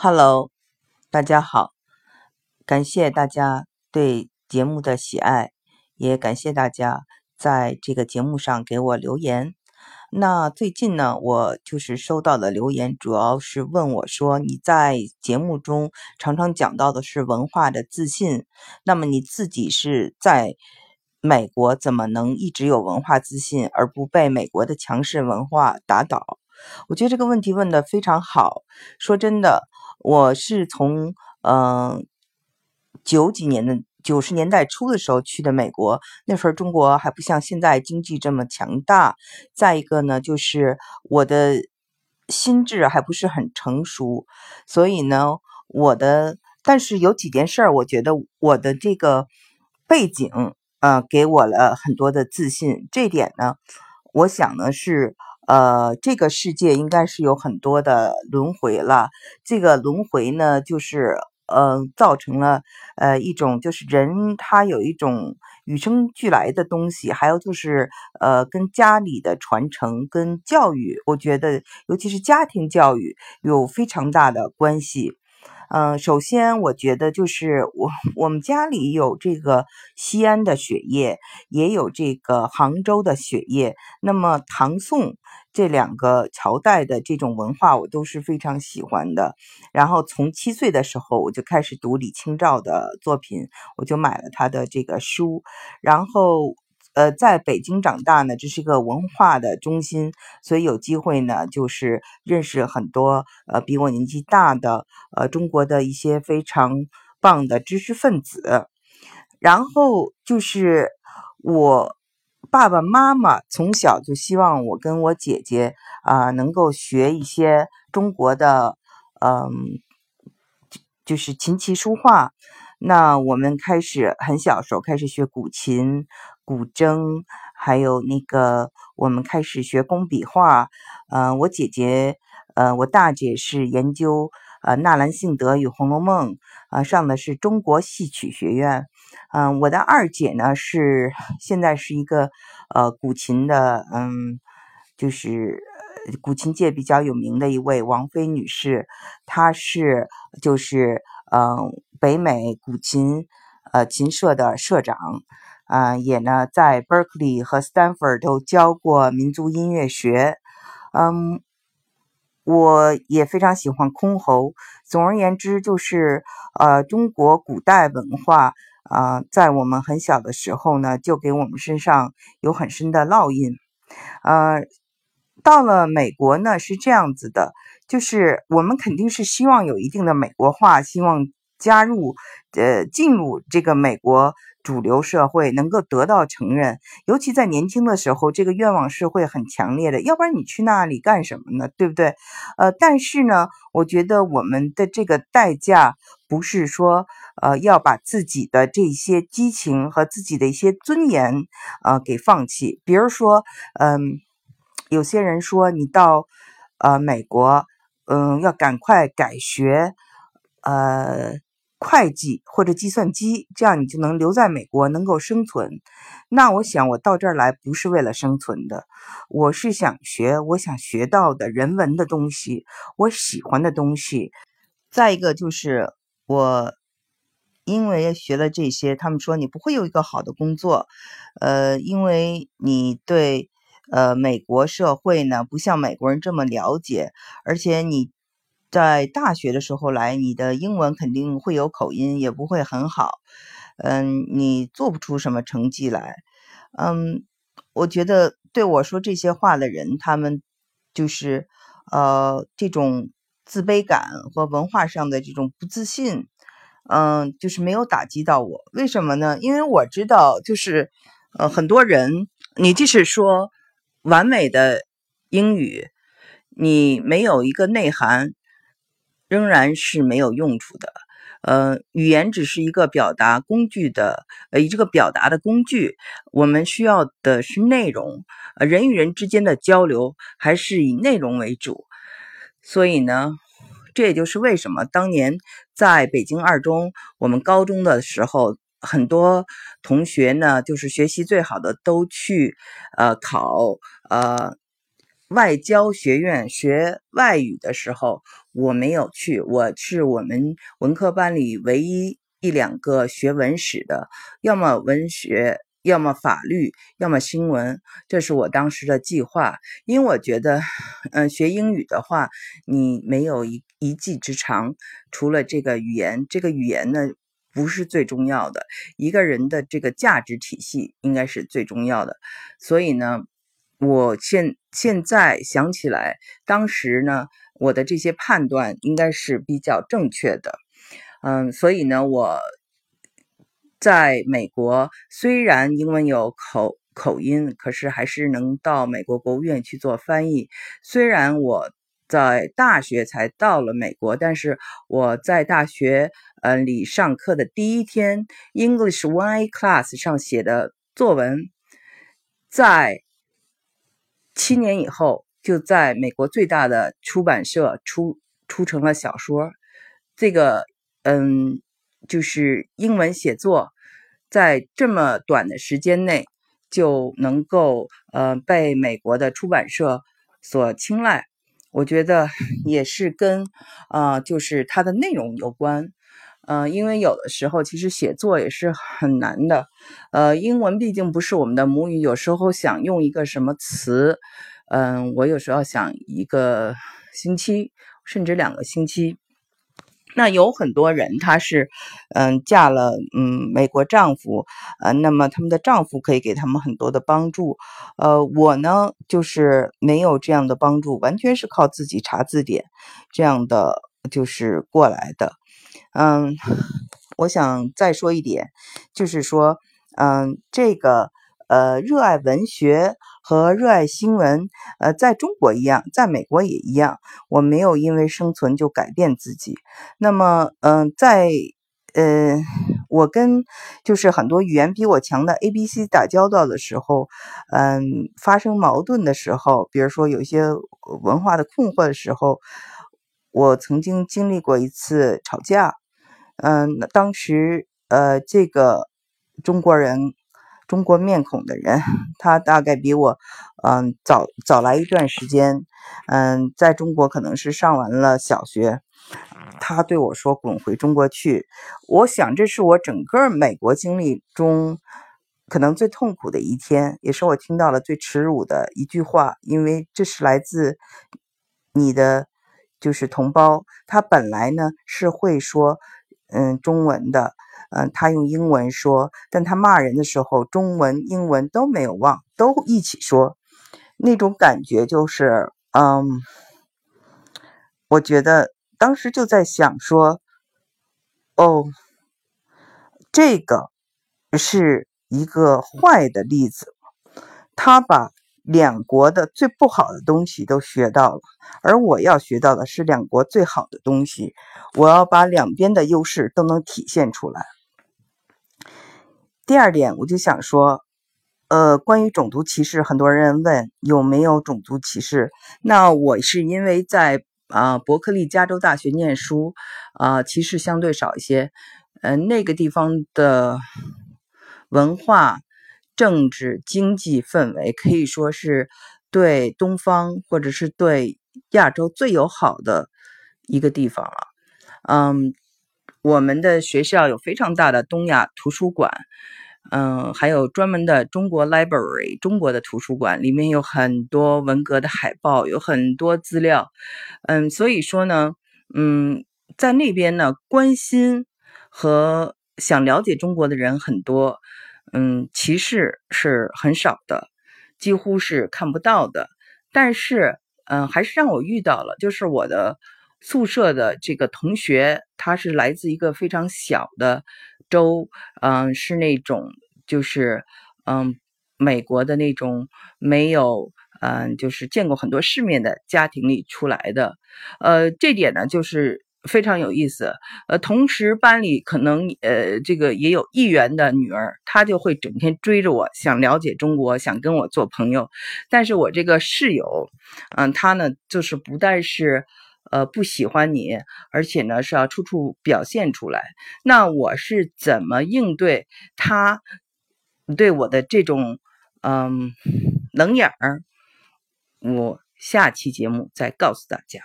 Hello，大家好，感谢大家对节目的喜爱，也感谢大家在这个节目上给我留言。那最近呢，我就是收到的留言，主要是问我说，你在节目中常常讲到的是文化的自信，那么你自己是在美国，怎么能一直有文化自信，而不被美国的强势文化打倒？我觉得这个问题问的非常好。说真的。我是从嗯九几年的九十年代初的时候去的美国，那时候中国还不像现在经济这么强大。再一个呢，就是我的心智还不是很成熟，所以呢，我的但是有几件事，我觉得我的这个背景啊，给我了很多的自信。这点呢，我想呢是。呃，这个世界应该是有很多的轮回了。这个轮回呢，就是呃，造成了呃一种，就是人他有一种与生俱来的东西，还有就是呃，跟家里的传承、跟教育，我觉得尤其是家庭教育有非常大的关系。嗯，首先我觉得就是我我们家里有这个西安的血液，也有这个杭州的血液。那么唐宋这两个朝代的这种文化，我都是非常喜欢的。然后从七岁的时候我就开始读李清照的作品，我就买了他的这个书，然后。呃，在北京长大呢，这是一个文化的中心，所以有机会呢，就是认识很多呃比我年纪大的呃中国的一些非常棒的知识分子。然后就是我爸爸妈妈从小就希望我跟我姐姐啊能够学一些中国的嗯，就是琴棋书画。那我们开始很小时候开始学古琴。古筝，还有那个，我们开始学工笔画。嗯，我姐姐，呃，我大姐是研究呃纳兰性德与《红楼梦》，啊，上的是中国戏曲学院。嗯，我的二姐呢是现在是一个呃古琴的，嗯，就是古琴界比较有名的一位王菲女士，她是就是嗯北美古琴呃琴社的社长。啊，也呢，在 Berkeley 和 Stanford 都教过民族音乐学。嗯，我也非常喜欢箜篌。总而言之，就是呃，中国古代文化啊，在我们很小的时候呢，就给我们身上有很深的烙印。呃，到了美国呢，是这样子的，就是我们肯定是希望有一定的美国化，希望加入呃，进入这个美国。主流社会能够得到承认，尤其在年轻的时候，这个愿望是会很强烈的。要不然你去那里干什么呢？对不对？呃，但是呢，我觉得我们的这个代价不是说，呃，要把自己的这些激情和自己的一些尊严，呃，给放弃。比如说，嗯，有些人说你到，呃，美国，嗯，要赶快改学，呃。会计或者计算机，这样你就能留在美国，能够生存。那我想，我到这儿来不是为了生存的，我是想学我想学到的人文的东西，我喜欢的东西。再一个就是我，因为学了这些，他们说你不会有一个好的工作，呃，因为你对呃美国社会呢不像美国人这么了解，而且你。在大学的时候来，你的英文肯定会有口音，也不会很好。嗯，你做不出什么成绩来。嗯，我觉得对我说这些话的人，他们就是呃这种自卑感和文化上的这种不自信，嗯，就是没有打击到我。为什么呢？因为我知道，就是呃很多人，你即使说完美的英语，你没有一个内涵。仍然是没有用处的，呃，语言只是一个表达工具的，呃，这个表达的工具，我们需要的是内容，呃，人与人之间的交流还是以内容为主，所以呢，这也就是为什么当年在北京二中，我们高中的时候，很多同学呢，就是学习最好的都去，呃，考，呃。外交学院学外语的时候，我没有去，我是我们文科班里唯一一两个学文史的，要么文学。要么法律，要么新闻，这是我当时的计划。因为我觉得，嗯，学英语的话，你没有一一技之长，除了这个语言，这个语言呢不是最重要的。一个人的这个价值体系应该是最重要的。所以呢，我现现在想起来，当时呢，我的这些判断应该是比较正确的。嗯，所以呢，我。在美国，虽然英文有口口音，可是还是能到美国国务院去做翻译。虽然我在大学才到了美国，但是我在大学呃里上课的第一天，English One A Class 上写的作文，在七年以后就在美国最大的出版社出出成了小说。这个嗯。就是英文写作，在这么短的时间内就能够呃被美国的出版社所青睐，我觉得也是跟啊就是它的内容有关，呃，因为有的时候其实写作也是很难的，呃，英文毕竟不是我们的母语，有时候想用一个什么词，嗯，我有时候想一个星期甚至两个星期。那有很多人，她是，嗯，嫁了，嗯，美国丈夫，呃，那么他们的丈夫可以给他们很多的帮助，呃，我呢，就是没有这样的帮助，完全是靠自己查字典，这样的就是过来的，嗯，我想再说一点，就是说，嗯，这个。呃，热爱文学和热爱新闻，呃，在中国一样，在美国也一样。我没有因为生存就改变自己。那么，嗯，在呃，我跟就是很多语言比我强的 A、B、C 打交道的时候，嗯，发生矛盾的时候，比如说有些文化的困惑的时候，我曾经经历过一次吵架。嗯，当时呃，这个中国人。中国面孔的人，他大概比我，嗯，早早来一段时间，嗯，在中国可能是上完了小学。他对我说：“滚回中国去。”我想这是我整个美国经历中可能最痛苦的一天，也是我听到了最耻辱的一句话，因为这是来自你的就是同胞，他本来呢是会说嗯中文的。嗯，他用英文说，但他骂人的时候，中文、英文都没有忘，都一起说。那种感觉就是，嗯，我觉得当时就在想说，哦，这个是一个坏的例子，他把两国的最不好的东西都学到了，而我要学到的是两国最好的东西，我要把两边的优势都能体现出来。第二点，我就想说，呃，关于种族歧视，很多人问有没有种族歧视。那我是因为在啊伯克利加州大学念书，啊歧视相对少一些。嗯，那个地方的文化、政治、经济氛围可以说是对东方或者是对亚洲最友好的一个地方了。嗯。我们的学校有非常大的东亚图书馆，嗯，还有专门的中国 library，中国的图书馆里面有很多文革的海报，有很多资料，嗯，所以说呢，嗯，在那边呢，关心和想了解中国的人很多，嗯，歧视是很少的，几乎是看不到的，但是，嗯，还是让我遇到了，就是我的。宿舍的这个同学，他是来自一个非常小的州，嗯，是那种就是嗯美国的那种没有嗯就是见过很多世面的家庭里出来的，呃，这点呢就是非常有意思。呃，同时班里可能呃这个也有议员的女儿，她就会整天追着我，想了解中国，想跟我做朋友。但是我这个室友，嗯，他呢就是不但是。呃，不喜欢你，而且呢是要处处表现出来。那我是怎么应对他对我的这种嗯冷眼儿？我下期节目再告诉大家。